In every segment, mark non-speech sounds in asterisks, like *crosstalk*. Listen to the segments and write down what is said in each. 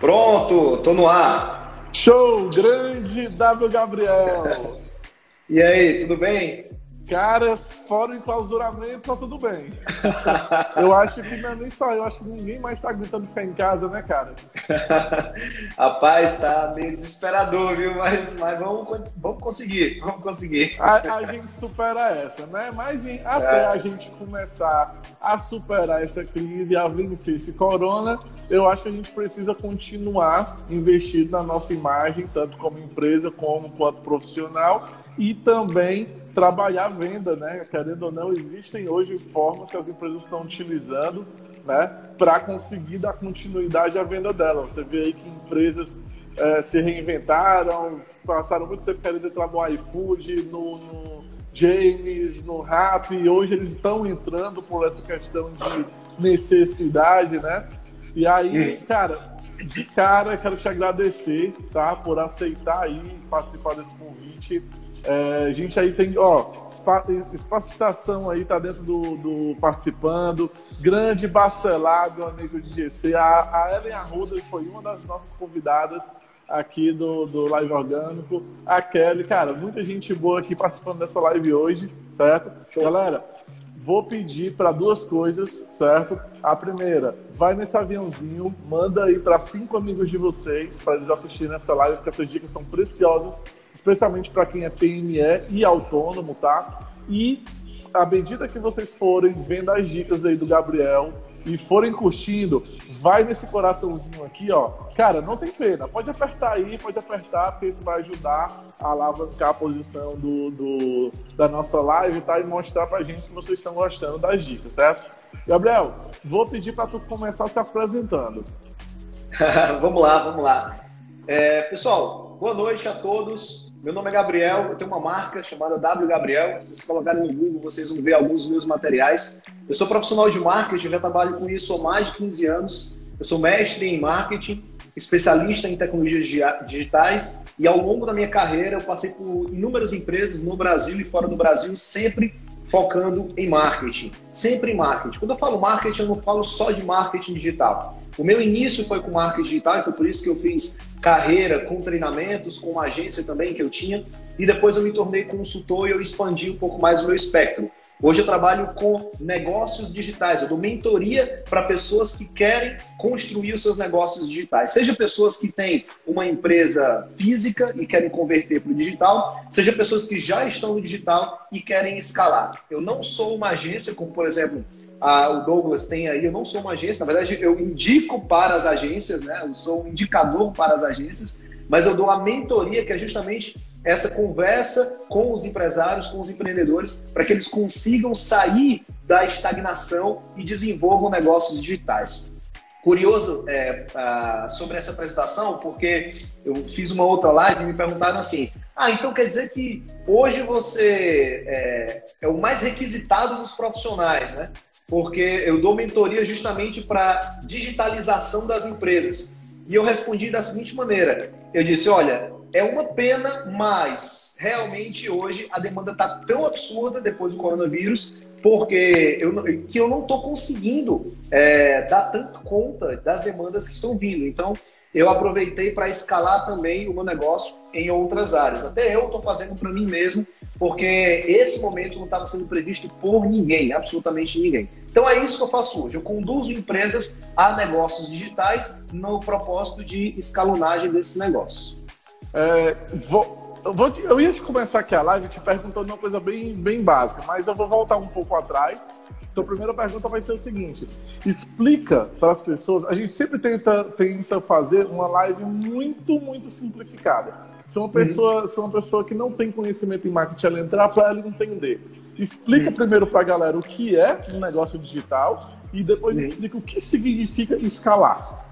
Pronto, tô no ar. Show, grande W Gabriel. e aí, tudo bem? Cara, fora o enclausuramento, tá tudo bem. *laughs* eu acho que não é nem só eu, acho que ninguém mais tá gritando ficar em casa, né, cara? *laughs* Rapaz, tá meio desesperador, viu? Mas, mas vamos, vamos conseguir, vamos conseguir. A, a *laughs* gente supera essa, né? Mas até é. a gente começar a superar essa crise, a vencer esse corona, eu acho que a gente precisa continuar investindo na nossa imagem, tanto como empresa como quanto profissional, e também trabalhar a venda, né? Querendo ou não, existem hoje formas que as empresas estão utilizando, né, para conseguir dar continuidade à venda dela. Você vê aí que empresas é, se reinventaram, passaram muito tempo querendo entrar no iFood, no, no James, no Rap, e hoje eles estão entrando por essa questão de necessidade, né? E aí, cara, de cara, quero te agradecer, tá, por aceitar aí participar desse convite. É, a gente aí tem, ó, Espaço Estação aí tá dentro do, do participando, grande Barcelado, amigo de GC. A, a Ellen Arruda foi uma das nossas convidadas aqui do, do Live Orgânico. A Kelly, cara, muita gente boa aqui participando dessa live hoje, certo? Show. Galera, vou pedir para duas coisas, certo? A primeira, vai nesse aviãozinho, manda aí para cinco amigos de vocês para eles assistirem essa live, porque essas dicas são preciosas especialmente para quem é PME e autônomo, tá? E à medida que vocês forem vendo as dicas aí do Gabriel e forem curtindo, vai nesse coraçãozinho aqui, ó. Cara, não tem pena. Pode apertar aí, pode apertar, porque isso vai ajudar a alavancar a posição do, do da nossa live, tá? E mostrar pra gente que vocês estão gostando das dicas, certo? Gabriel, vou pedir para tu começar se apresentando. *laughs* vamos lá, vamos lá. É, pessoal, boa noite a todos. Meu nome é Gabriel, eu tenho uma marca chamada W Gabriel. Se vocês colocarem no Google, vocês vão ver alguns dos meus materiais. Eu sou profissional de marketing, eu já trabalho com isso há mais de 15 anos. Eu sou mestre em marketing, especialista em tecnologias digitais e ao longo da minha carreira eu passei por inúmeras empresas no Brasil e fora do Brasil, sempre focando em marketing. Sempre em marketing. Quando eu falo marketing, eu não falo só de marketing digital. O meu início foi com marketing digital, e foi por isso que eu fiz carreira com treinamentos, com uma agência também que eu tinha, e depois eu me tornei consultor e eu expandi um pouco mais o meu espectro. Hoje eu trabalho com negócios digitais, eu dou mentoria para pessoas que querem construir os seus negócios digitais. Seja pessoas que têm uma empresa física e querem converter para o digital, seja pessoas que já estão no digital e querem escalar. Eu não sou uma agência, como por exemplo a, o Douglas tem aí, eu não sou uma agência, na verdade eu indico para as agências, né? Eu sou um indicador para as agências, mas eu dou a mentoria que é justamente essa conversa com os empresários, com os empreendedores, para que eles consigam sair da estagnação e desenvolvam negócios digitais. Curioso é, uh, sobre essa apresentação, porque eu fiz uma outra live e me perguntaram assim: ah, então quer dizer que hoje você é, é o mais requisitado dos profissionais, né? Porque eu dou mentoria justamente para digitalização das empresas. E eu respondi da seguinte maneira: eu disse, olha, é uma pena, mas realmente hoje a demanda está tão absurda depois do coronavírus, porque eu, que eu não estou conseguindo é, dar tanto conta das demandas que estão vindo. Então, eu aproveitei para escalar também o meu negócio em outras áreas. Até eu estou fazendo para mim mesmo, porque esse momento não estava sendo previsto por ninguém, absolutamente ninguém. Então é isso que eu faço hoje. Eu conduzo empresas a negócios digitais no propósito de escalonagem desses negócios. É, vou, eu, vou te, eu ia começar aqui a live te perguntando uma coisa bem, bem básica, mas eu vou voltar um pouco atrás. Então, a primeira pergunta vai ser o seguinte: explica para as pessoas. A gente sempre tenta, tenta fazer uma live muito, muito simplificada. Se uma pessoa, uhum. se uma pessoa que não tem conhecimento em marketing ela entrar, para ela entender. Explica uhum. primeiro para a galera o que é um negócio digital e depois uhum. explica o que significa escalar.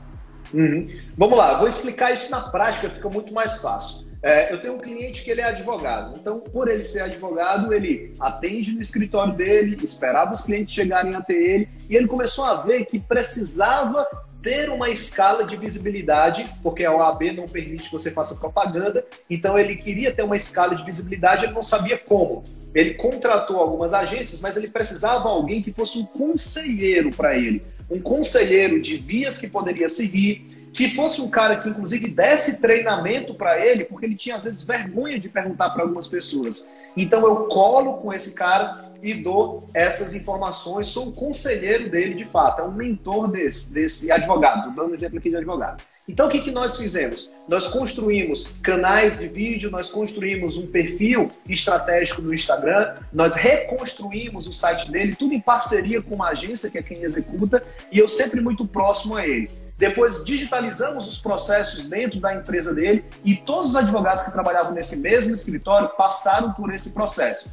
Uhum. Vamos lá, vou explicar isso na prática, fica muito mais fácil. É, eu tenho um cliente que ele é advogado, então, por ele ser advogado, ele atende no escritório dele, esperava os clientes chegarem até ele, e ele começou a ver que precisava ter uma escala de visibilidade, porque a OAB não permite que você faça propaganda, então ele queria ter uma escala de visibilidade, ele não sabia como. Ele contratou algumas agências, mas ele precisava de alguém que fosse um conselheiro para ele, um conselheiro de vias que poderia seguir, que fosse um cara que inclusive desse treinamento para ele, porque ele tinha às vezes vergonha de perguntar para algumas pessoas. Então eu colo com esse cara e dou essas informações, sou o conselheiro dele de fato, é um mentor desse, desse advogado, dando exemplo aqui de advogado. Então o que, que nós fizemos? Nós construímos canais de vídeo, nós construímos um perfil estratégico no Instagram, nós reconstruímos o site dele, tudo em parceria com uma agência que é quem executa, e eu sempre muito próximo a ele. Depois digitalizamos os processos dentro da empresa dele e todos os advogados que trabalhavam nesse mesmo escritório passaram por esse processo.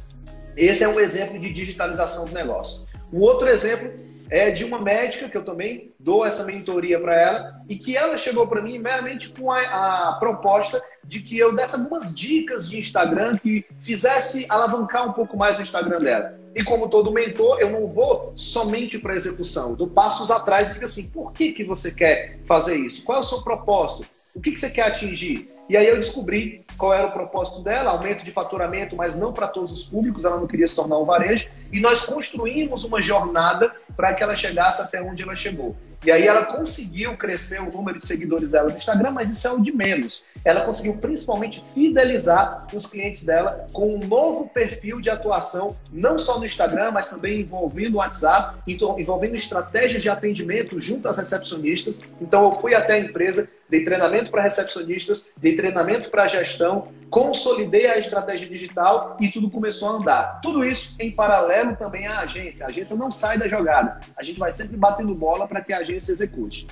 Esse é um exemplo de digitalização do negócio. Um outro exemplo é de uma médica que eu também dou essa mentoria para ela e que ela chegou para mim meramente com a, a, proposta de que eu desse algumas dicas de Instagram que fizesse alavancar um pouco mais o Instagram dela. E como todo mentor, eu não vou somente para execução, eu dou passos atrás e digo assim, por que, que você quer fazer isso? Qual é o seu propósito? O que, que você quer atingir? E aí eu descobri qual era o propósito dela, aumento de faturamento, mas não para todos os públicos, ela não queria se tornar um varejo, e nós construímos uma jornada para que ela chegasse até onde ela chegou. E aí ela conseguiu crescer o número de seguidores dela no Instagram, mas isso é o de menos. Ela conseguiu principalmente fidelizar os clientes dela com um novo perfil de atuação, não só no Instagram, mas também envolvendo o WhatsApp, então, envolvendo estratégias de atendimento junto às recepcionistas. Então eu fui até a empresa, dei treinamento para recepcionistas, dei treinamento para gestão, consolidei a estratégia digital e tudo começou a andar. Tudo isso em paralelo também à agência. A agência não sai da jogada. A gente vai sempre batendo bola para que a agência execute.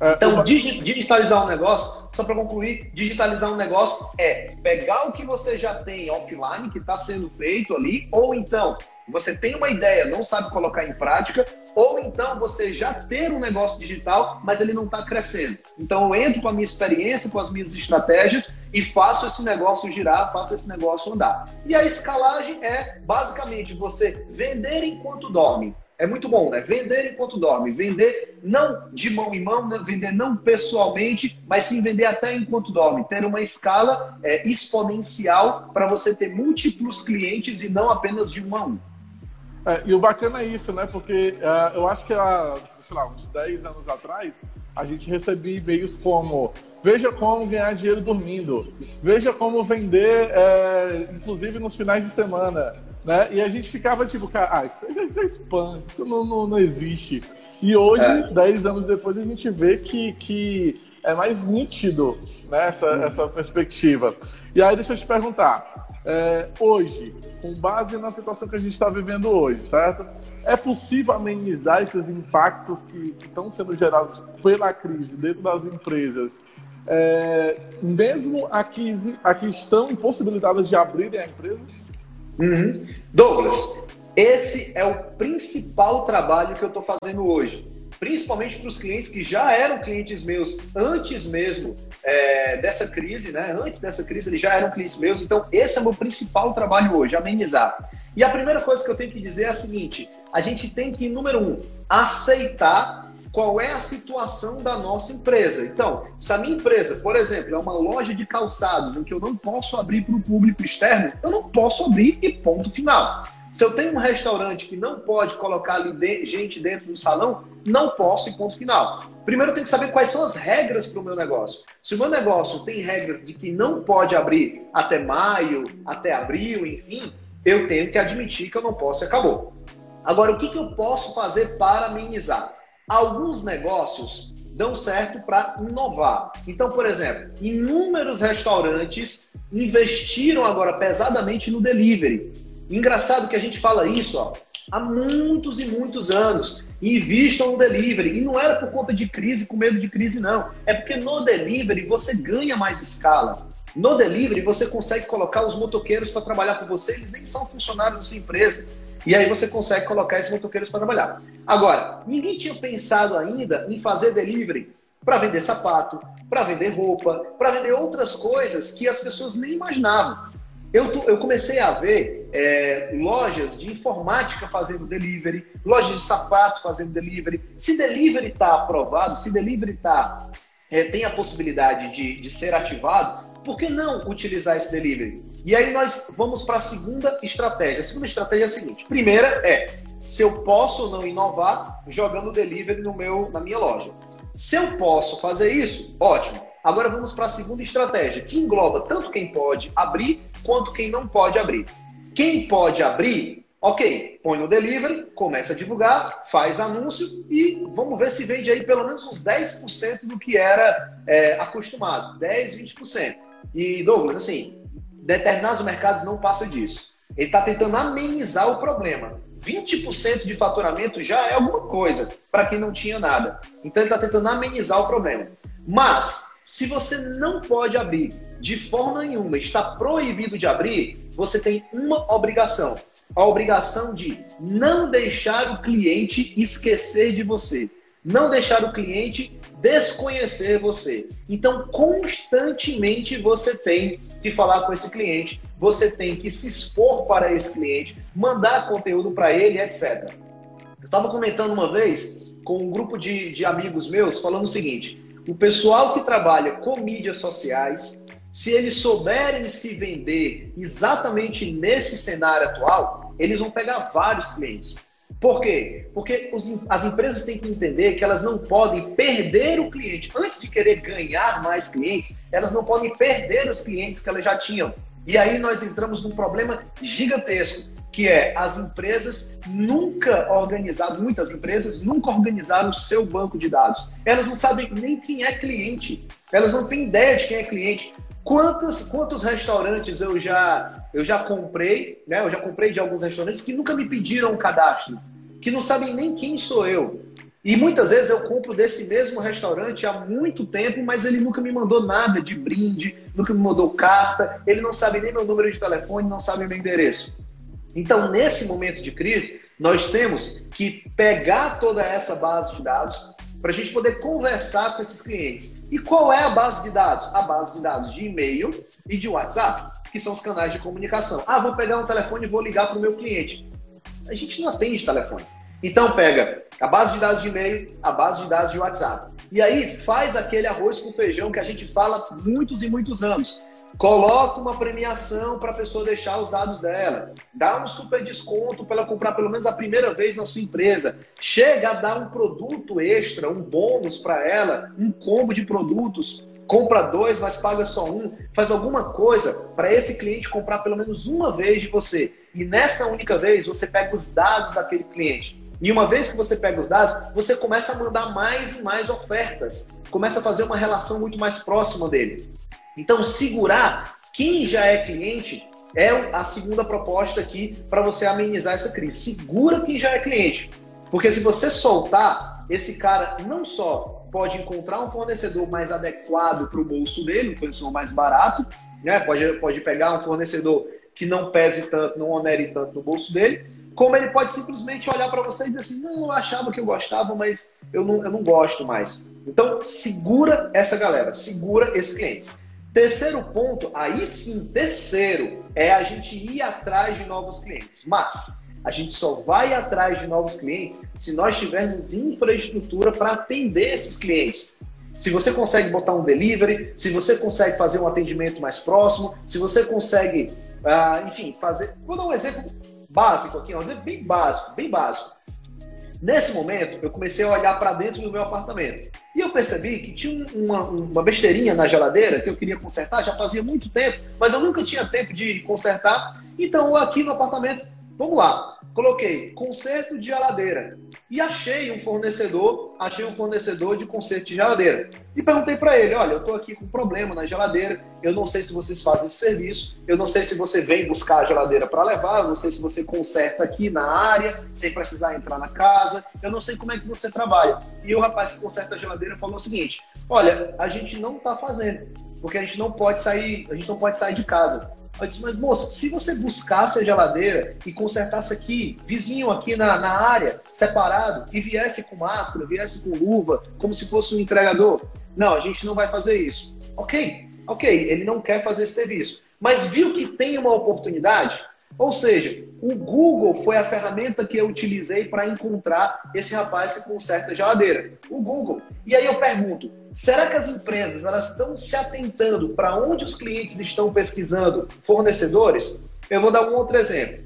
É, então, digitalizar um negócio, só para concluir, digitalizar um negócio é pegar o que você já tem offline, que está sendo feito ali, ou então você tem uma ideia, não sabe colocar em prática, ou então você já ter um negócio digital, mas ele não está crescendo. Então eu entro com a minha experiência, com as minhas estratégias e faço esse negócio girar, faço esse negócio andar. E a escalagem é basicamente você vender enquanto dorme. É muito bom, né? Vender enquanto dorme. Vender não de mão em mão, né? vender não pessoalmente, mas sim vender até enquanto dorme. Ter uma escala é, exponencial para você ter múltiplos clientes e não apenas de um a um. É, e o bacana é isso, né? Porque uh, eu acho que há, sei lá, uns 10 anos atrás, a gente recebia e-mails como veja como ganhar dinheiro dormindo, veja como vender, é, inclusive nos finais de semana, né? E a gente ficava tipo, cara, ah, isso, isso é spam, isso não, não, não existe. E hoje, é. 10 anos depois, a gente vê que, que é mais nítido né, essa, hum. essa perspectiva. E aí, deixa eu te perguntar, é, hoje, com base na situação que a gente está vivendo hoje, certo? É possível amenizar esses impactos que, que estão sendo gerados pela crise dentro das empresas, é, mesmo aqui, aqui estão impossibilitadas de abrirem a empresa? Uhum. Douglas, esse é o principal trabalho que eu estou fazendo hoje principalmente para os clientes que já eram clientes meus antes mesmo é, dessa crise, né? Antes dessa crise, eles já eram clientes meus. Então, esse é o meu principal trabalho hoje, amenizar. E a primeira coisa que eu tenho que dizer é a seguinte: a gente tem que, número um, aceitar qual é a situação da nossa empresa. Então, se a minha empresa, por exemplo, é uma loja de calçados em que eu não posso abrir para o público externo, eu não posso abrir e ponto final. Se eu tenho um restaurante que não pode colocar de, gente dentro do salão, não posso e ponto final. Primeiro eu tenho que saber quais são as regras para o meu negócio. Se o meu negócio tem regras de que não pode abrir até maio, até abril, enfim, eu tenho que admitir que eu não posso e acabou. Agora, o que, que eu posso fazer para amenizar? Alguns negócios dão certo para inovar. Então, por exemplo, inúmeros restaurantes investiram agora pesadamente no delivery. Engraçado que a gente fala isso ó, há muitos e muitos anos. Invistam no delivery. E não era por conta de crise, com medo de crise, não. É porque no delivery você ganha mais escala. No delivery você consegue colocar os motoqueiros para trabalhar com você, eles nem são funcionários da sua empresa. E aí você consegue colocar esses motoqueiros para trabalhar. Agora, ninguém tinha pensado ainda em fazer delivery para vender sapato, para vender roupa, para vender outras coisas que as pessoas nem imaginavam. Eu, eu comecei a ver é, lojas de informática fazendo delivery, lojas de sapato fazendo delivery. Se delivery está aprovado, se delivery tá, é, tem a possibilidade de, de ser ativado, por que não utilizar esse delivery? E aí nós vamos para a segunda estratégia. A segunda estratégia é a seguinte: primeira é se eu posso ou não inovar jogando delivery no meu, na minha loja. Se eu posso fazer isso, ótimo. Agora vamos para a segunda estratégia, que engloba tanto quem pode abrir quanto quem não pode abrir. Quem pode abrir, ok, põe no delivery, começa a divulgar, faz anúncio e vamos ver se vende aí pelo menos uns 10% do que era é, acostumado. 10, 20%. E, Douglas, assim, determinados mercados não passa disso. Ele está tentando amenizar o problema. 20% de faturamento já é alguma coisa para quem não tinha nada. Então ele está tentando amenizar o problema. Mas, se você não pode abrir de forma nenhuma, está proibido de abrir, você tem uma obrigação. A obrigação de não deixar o cliente esquecer de você não deixar o cliente desconhecer você. Então, constantemente você tem que falar com esse cliente, você tem que se expor para esse cliente, mandar conteúdo para ele, etc. Eu estava comentando uma vez com um grupo de, de amigos meus falando o seguinte: o pessoal que trabalha com mídias sociais, se eles souberem se vender exatamente nesse cenário atual, eles vão pegar vários clientes. Por quê? Porque os, as empresas têm que entender que elas não podem perder o cliente. Antes de querer ganhar mais clientes, elas não podem perder os clientes que elas já tinham. E aí nós entramos num problema gigantesco, que é as empresas nunca organizaram, muitas empresas nunca organizaram o seu banco de dados. Elas não sabem nem quem é cliente. Elas não têm ideia de quem é cliente. Quantos, quantos restaurantes eu já, eu já comprei, né? Eu já comprei de alguns restaurantes que nunca me pediram um cadastro, que não sabem nem quem sou eu. E muitas vezes eu compro desse mesmo restaurante há muito tempo, mas ele nunca me mandou nada de brinde, nunca me mandou carta, ele não sabe nem meu número de telefone, não sabe meu endereço. Então, nesse momento de crise, nós temos que pegar toda essa base de dados, para a gente poder conversar com esses clientes. E qual é a base de dados? A base de dados de e-mail e de WhatsApp, que são os canais de comunicação. Ah, vou pegar um telefone e vou ligar para o meu cliente. A gente não atende telefone. Então pega a base de dados de e-mail, a base de dados de WhatsApp. E aí faz aquele arroz com feijão que a gente fala muitos e muitos anos. Coloca uma premiação para a pessoa deixar os dados dela. Dá um super desconto para ela comprar pelo menos a primeira vez na sua empresa. Chega a dar um produto extra, um bônus para ela, um combo de produtos. Compra dois, mas paga só um. Faz alguma coisa para esse cliente comprar pelo menos uma vez de você. E nessa única vez você pega os dados daquele cliente. E uma vez que você pega os dados, você começa a mandar mais e mais ofertas. Começa a fazer uma relação muito mais próxima dele. Então, segurar quem já é cliente é a segunda proposta aqui para você amenizar essa crise. Segura quem já é cliente. Porque se você soltar, esse cara não só pode encontrar um fornecedor mais adequado para o bolso dele, um fornecedor mais barato, né? pode, pode pegar um fornecedor que não pese tanto, não onere tanto no bolso dele, como ele pode simplesmente olhar para você e dizer assim, não, eu achava que eu gostava, mas eu não, eu não gosto mais. Então, segura essa galera, segura esses clientes. Terceiro ponto, aí sim, terceiro, é a gente ir atrás de novos clientes. Mas a gente só vai atrás de novos clientes se nós tivermos infraestrutura para atender esses clientes. Se você consegue botar um delivery, se você consegue fazer um atendimento mais próximo, se você consegue, uh, enfim, fazer. Vou dar um exemplo básico aqui, um exemplo bem básico, bem básico. Nesse momento, eu comecei a olhar para dentro do meu apartamento. E eu percebi que tinha uma, uma, besteirinha na geladeira que eu queria consertar, já fazia muito tempo, mas eu nunca tinha tempo de consertar. Então, aqui no apartamento, vamos lá coloquei conserto de geladeira e achei um fornecedor, achei um fornecedor de conserto de geladeira. E perguntei para ele, olha, eu estou aqui com um problema na geladeira, eu não sei se vocês fazem esse serviço, eu não sei se você vem buscar a geladeira para levar, eu não sei se você conserta aqui na área, sem precisar entrar na casa, eu não sei como é que você trabalha. E o rapaz que conserta a geladeira falou o seguinte, olha, a gente não está fazendo, porque a gente não pode sair, a gente não pode sair de casa. Eu disse, mas moça, se você buscasse a geladeira e consertasse aqui, vizinho aqui na, na área, separado, e viesse com máscara, viesse com luva, como se fosse um entregador. Não, a gente não vai fazer isso. Ok, ok, ele não quer fazer esse serviço. mas viu que tem uma oportunidade? Ou seja, o Google foi a ferramenta que eu utilizei para encontrar esse rapaz que conserta geladeira. O Google. E aí eu pergunto, será que as empresas elas estão se atentando para onde os clientes estão pesquisando fornecedores? Eu vou dar um outro exemplo.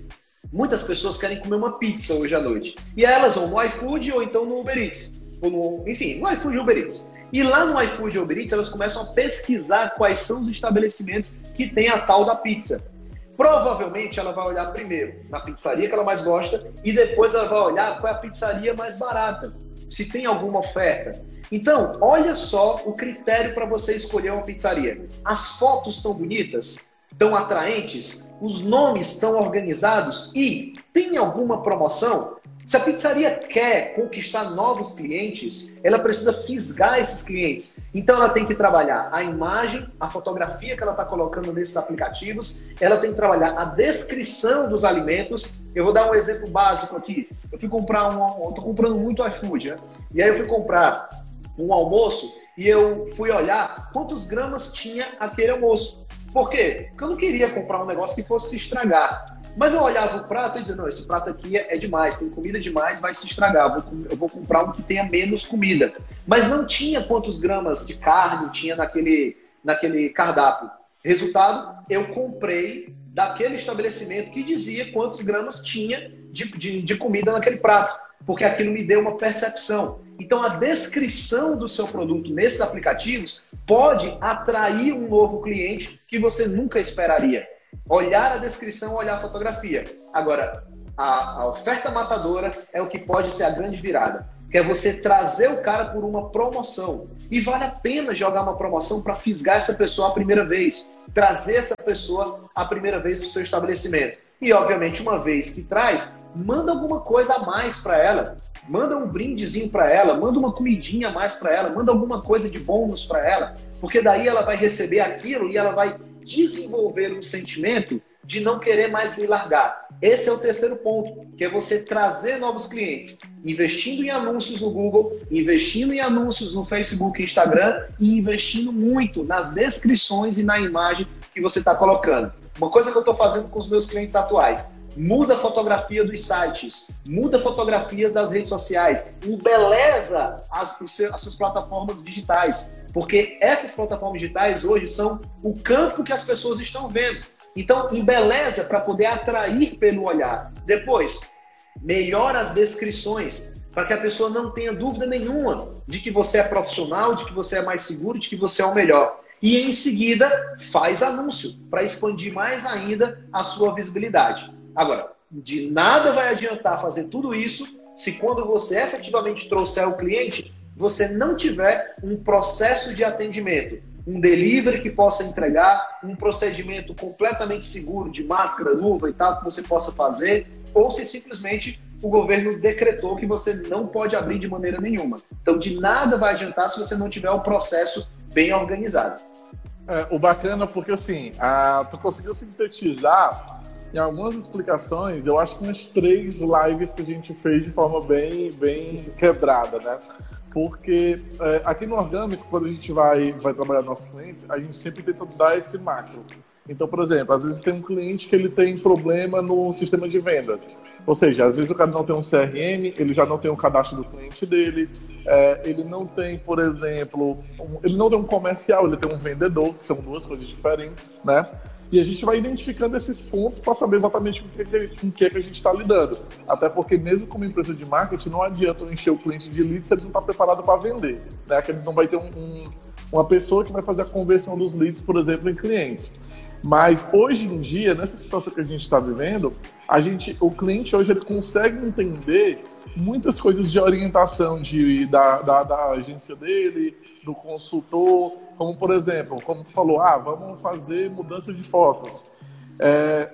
Muitas pessoas querem comer uma pizza hoje à noite. E elas vão no iFood ou então no Uber Eats. No, enfim, no iFood ou Uber Eats. E lá no iFood ou Uber Eats, elas começam a pesquisar quais são os estabelecimentos que tem a tal da pizza. Provavelmente ela vai olhar primeiro na pizzaria que ela mais gosta e depois ela vai olhar qual é a pizzaria mais barata, se tem alguma oferta. Então, olha só o critério para você escolher uma pizzaria. As fotos estão bonitas, estão atraentes, os nomes estão organizados e tem alguma promoção? Se a pizzaria quer conquistar novos clientes, ela precisa fisgar esses clientes. Então ela tem que trabalhar a imagem, a fotografia que ela está colocando nesses aplicativos, ela tem que trabalhar a descrição dos alimentos. Eu vou dar um exemplo básico aqui. Eu fui comprar um, estou comprando muito iFood, né? e aí eu fui comprar um almoço e eu fui olhar quantos gramas tinha aquele almoço. Por quê? Porque eu não queria comprar um negócio que fosse se estragar. Mas eu olhava o prato e dizia, não, esse prato aqui é, demais, tem comida demais, vai se estragar, eu vou, eu vou comprar um que tenha menos comida. Mas não tinha quantos gramas de carne tinha naquele, naquele cardápio. Resultado, eu comprei daquele estabelecimento que dizia quantos gramas tinha de, de, de comida naquele prato, porque aquilo me deu uma percepção. Então, a descrição do seu produto nesses aplicativos pode atrair um novo cliente que você nunca esperaria olhar a descrição, olhar a fotografia. Agora, a, a, oferta matadora é o que pode ser a grande virada. Que é você trazer o cara por uma promoção. E vale a pena jogar uma promoção para fisgar essa pessoa a primeira vez. Trazer essa pessoa a primeira vez para o seu estabelecimento. E, obviamente, uma vez que traz, manda alguma coisa a mais para ela. Manda um brindezinho para ela, manda uma comidinha a mais para ela, manda alguma coisa de bônus para ela, porque daí ela vai receber aquilo e ela vai desenvolver um sentimento de não querer mais me largar. Esse é o terceiro ponto, que é você trazer novos clientes, investindo em anúncios no Google, investindo em anúncios no Facebook e Instagram e investindo muito nas descrições e na imagem que você está colocando. Uma coisa que eu estou fazendo com os meus clientes atuais, muda a fotografia dos sites, muda fotografias das redes sociais, embeleza as, as suas plataformas digitais, porque essas plataformas digitais hoje são o campo que as pessoas estão vendo. Então, embeleza para poder atrair pelo olhar. Depois, melhora as descrições para que a pessoa não tenha dúvida nenhuma de que você é profissional, de que você é mais seguro, de que você é o melhor. E em seguida, faz anúncio para expandir mais ainda a sua visibilidade. Agora, de nada vai adiantar fazer tudo isso se quando você efetivamente trouxer o cliente, você não tiver um processo de atendimento, um delivery que possa entregar, um procedimento completamente seguro de máscara, luva e tal que você possa fazer, ou se simplesmente o governo decretou que você não pode abrir de maneira nenhuma. Então, de nada vai adiantar se você não tiver o um processo bem organizado. É, o bacana, porque assim, a, tu conseguiu sintetizar em algumas explicações, eu acho que umas três lives que a gente fez de forma bem, bem quebrada, né? Porque é, aqui no orgânico, quando a gente vai, vai trabalhar nossos clientes, a gente sempre tenta dar esse macro. Então, por exemplo, às vezes tem um cliente que ele tem problema no sistema de vendas. Ou seja, às vezes o cara não tem um CRM, ele já não tem um cadastro do cliente dele, é, ele não tem, por exemplo, um, ele não tem um comercial, ele tem um vendedor, que são duas coisas diferentes, né? E a gente vai identificando esses pontos para saber exatamente com o que, com que, que a gente está lidando. Até porque, mesmo como empresa de marketing, não adianta encher o cliente de leads se ele não está preparado para vender. Né? Que ele não vai ter um, um, uma pessoa que vai fazer a conversão dos leads, por exemplo, em clientes. Mas hoje em dia, nessa situação que a gente está vivendo, a gente, o cliente hoje ele consegue entender muitas coisas de orientação de, da, da, da agência dele, do consultor, como por exemplo, como tu falou, ah, vamos fazer mudança de fotos. É,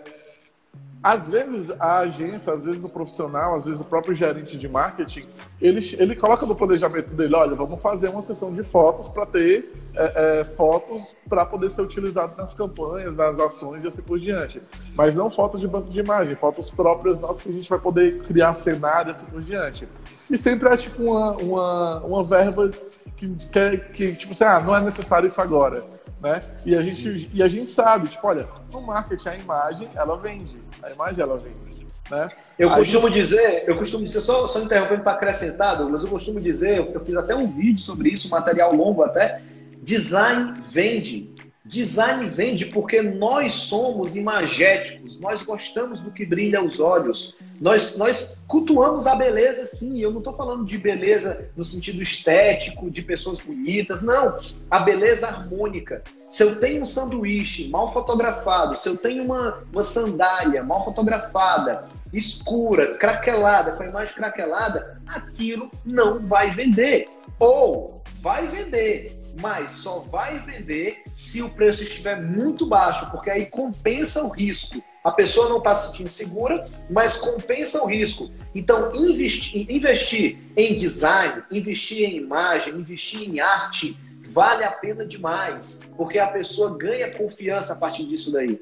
às vezes a agência, às vezes o profissional, às vezes o próprio gerente de marketing, ele, ele coloca no planejamento dele, olha, vamos fazer uma sessão de fotos para ter é, é, fotos para poder ser utilizado nas campanhas, nas ações e assim por diante. Mas não fotos de banco de imagem, fotos próprias nossas que a gente vai poder criar cenário e assim por diante. E sempre é tipo uma, uma, uma verba que, que, que tipo assim, ah, não é necessário isso agora né? E a gente, e a gente sabe, tipo, olha, no marketing a imagem, ela vende. A imagem, ela vende, né? Eu costumo gente... dizer, eu costumo dizer, só, só interrompendo para acrescentar, mas eu costumo dizer, eu fiz até um vídeo sobre isso, material longo até, design vende. Design vende porque nós somos imagéticos, nós gostamos do que brilha aos olhos, nós, nós cultuamos a beleza sim. Eu não estou falando de beleza no sentido estético, de pessoas bonitas, não. A beleza harmônica. Se eu tenho um sanduíche mal fotografado, se eu tenho uma, uma sandália mal fotografada, escura, craquelada, com a imagem craquelada, aquilo não vai vender. Ou vai vender, mas só vai vender se o preço estiver muito baixo, porque aí compensa o risco. A pessoa não está se sentindo segura, mas compensa o risco. Então, investir, investir em design, investir em imagem, investir em arte, vale a pena demais, porque a pessoa ganha confiança a partir disso daí.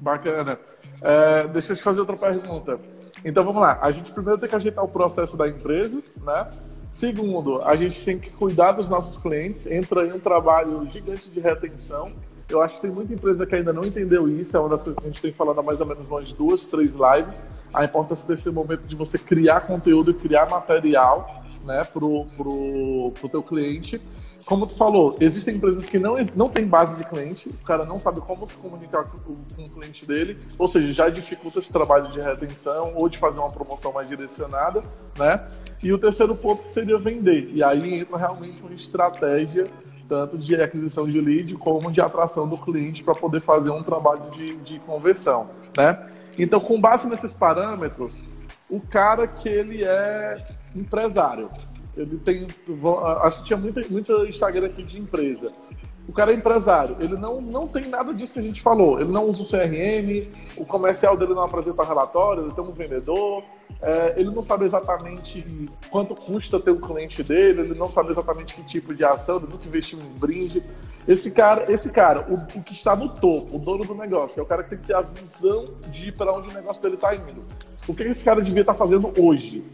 Bacana. É, deixa eu te fazer outra pergunta. Então vamos lá. A gente primeiro tem que ajeitar o processo da empresa, né? Segundo, a gente tem que cuidar dos nossos clientes. Entra em um trabalho gigante de retenção. Eu acho que tem muita empresa que ainda não entendeu isso. É uma das coisas que a gente tem falado há mais ou menos umas duas, três lives. A importância desse momento de você criar conteúdo e criar material né, pro, pro, pro teu cliente como tu falou, existem empresas que não, não têm base de cliente, o cara não sabe como se comunicar com, com o cliente dele, ou seja, já dificulta esse trabalho de retenção ou de fazer uma promoção mais direcionada, né? E o terceiro ponto seria vender. E aí entra realmente uma estratégia tanto de aquisição de lead como de atração do cliente para poder fazer um trabalho de, de conversão, né? Então, com base nesses parâmetros, o cara que ele é empresário, ele tem. Acho que tinha muita, muita Instagram aqui de empresa. O cara é empresário, ele não, não tem nada disso que a gente falou. Ele não usa o CRM, o comercial dele não apresenta relatório, ele tem um vendedor, é, ele não sabe exatamente quanto custa ter um cliente dele, ele não sabe exatamente que tipo de ação, ele nunca investiu em brinde. Esse cara, esse cara o, o, que está no topo, o dono do negócio, que é o cara que tem que ter a visão de para onde o negócio dele está indo. O que esse cara devia estar tá fazendo hoje?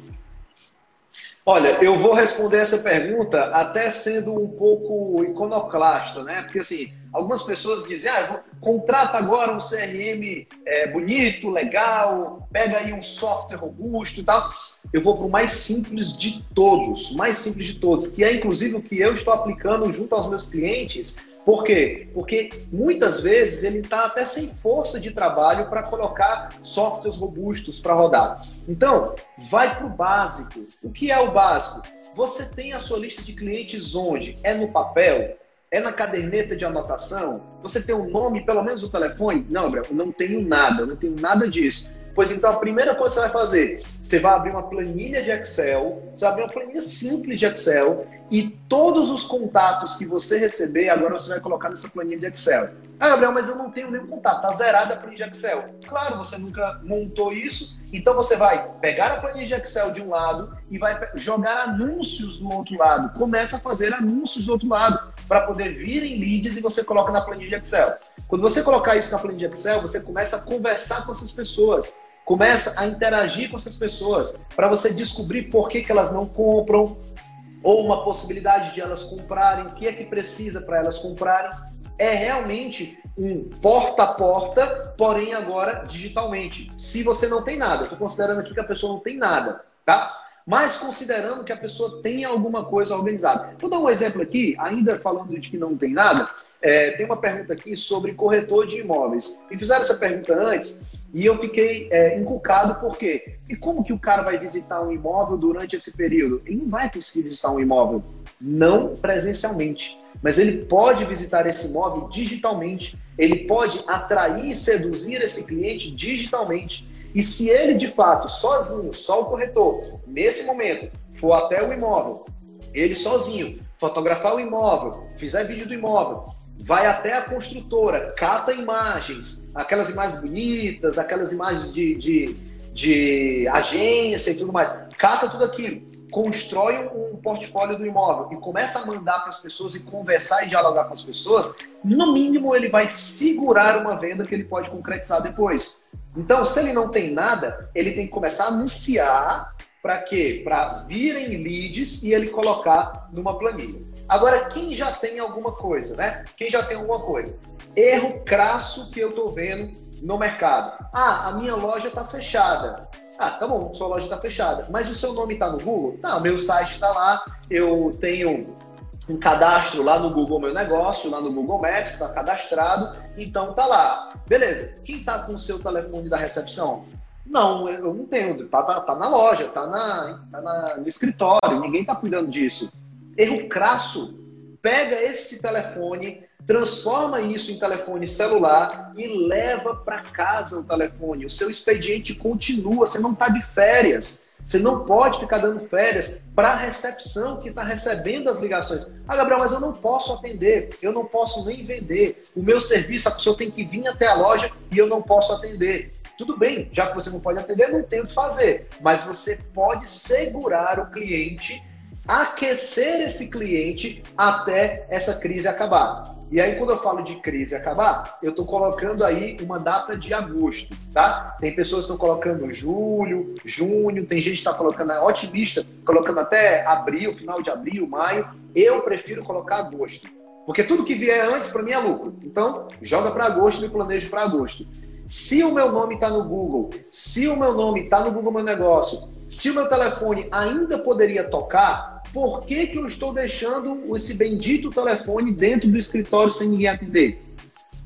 Olha, eu vou responder essa pergunta até sendo um pouco iconoclasta, né? Porque assim, algumas pessoas dizem, ah, contrata agora um CRM é, bonito, legal, pega aí um software robusto e tal. Eu vou para o mais simples de todos, mais simples de todos, que é inclusive o que eu estou aplicando junto aos meus clientes por quê? Porque muitas vezes ele está até sem força de trabalho para colocar softwares robustos para rodar. Então, vai para o básico. O que é o básico? Você tem a sua lista de clientes onde? É no papel? É na caderneta de anotação? Você tem o um nome, pelo menos o telefone? Não, Gabriel, não tenho nada, não tenho nada disso. Pois então, a primeira coisa que você vai fazer, você vai abrir uma planilha de Excel, você vai abrir uma planilha simples de Excel e todos os contatos que você receber, agora você vai colocar nessa planilha de Excel. Ah, Gabriel, mas eu não tenho nenhum contato, tá zerada a planilha Excel. Claro, você nunca montou isso, então você vai pegar a planilha Excel de um lado e vai jogar anúncios do outro lado. Começa a fazer anúncios do outro lado para poder vir em leads e você coloca na planilha Excel. Quando você colocar isso na planilha Excel, você começa a conversar com essas pessoas, começa a interagir com essas pessoas, para você descobrir por que, que elas não compram, ou uma possibilidade de elas comprarem, o que é que precisa para elas comprarem. É realmente um porta a porta, porém agora digitalmente. Se você não tem nada, estou considerando aqui que a pessoa não tem nada, tá? mas considerando que a pessoa tenha alguma coisa organizada. Vou dar um exemplo aqui, ainda falando de que não tem nada. É, tem uma pergunta aqui sobre corretor de imóveis. Me fizeram essa pergunta antes e eu fiquei é, encucado por quê? E como que o cara vai visitar um imóvel durante esse período? Ele não vai conseguir visitar um imóvel, não presencialmente, mas ele pode visitar esse imóvel digitalmente. Ele pode atrair e seduzir esse cliente digitalmente. E se ele, de fato, sozinho, só o corretor, nesse momento, for até o imóvel, ele sozinho, fotografar o imóvel, fizer vídeo do imóvel, vai até a construtora, cata imagens, aquelas imagens bonitas, aquelas imagens de, de, de agência e tudo mais, cata tudo aquilo, constrói um portfólio do imóvel e começa a mandar para as pessoas e conversar e dialogar com as pessoas, no mínimo ele vai segurar uma venda que ele pode concretizar depois. Então, se ele não tem nada, ele tem que começar a anunciar para quê? Para virem leads e ele colocar numa planilha. Agora, quem já tem alguma coisa, né? Quem já tem alguma coisa? Erro crasso que eu estou vendo no mercado. Ah, a minha loja está fechada. Ah, tá bom, sua loja está fechada. Mas o seu nome está no Google? Não, meu site está lá, eu tenho um cadastro lá no Google Meu Negócio, lá no Google Maps, está cadastrado, então tá lá. Beleza. Quem está com o seu telefone da recepção? Não, eu não tenho. Tá, tá, tá na loja, tá, na, tá na, no escritório, ninguém está cuidando disso. Erro crasso. Pega esse telefone, transforma isso em telefone celular e leva para casa o telefone. O seu expediente continua, você não está de férias. Você não pode ficar dando férias para a recepção que está recebendo as ligações. Ah, Gabriel, mas eu não posso atender, eu não posso nem vender. O meu serviço, a pessoa tem que vir até a loja e eu não posso atender. Tudo bem, já que você não pode atender, não tem o que fazer. Mas você pode segurar o cliente aquecer esse cliente até essa crise acabar. E aí, quando eu falo de crise acabar, eu estou colocando aí uma data de agosto, tá? Tem pessoas que estão colocando julho, junho, tem gente que está colocando, é otimista, colocando até abril, final de abril, maio. Eu prefiro colocar agosto. Porque tudo que vier antes, para mim, é lucro. Então, joga para agosto e planejo para agosto. Se o meu nome está no Google, se o meu nome está no Google Meu Negócio, se o meu telefone ainda poderia tocar, por que, que eu estou deixando esse bendito telefone dentro do escritório sem ninguém atender?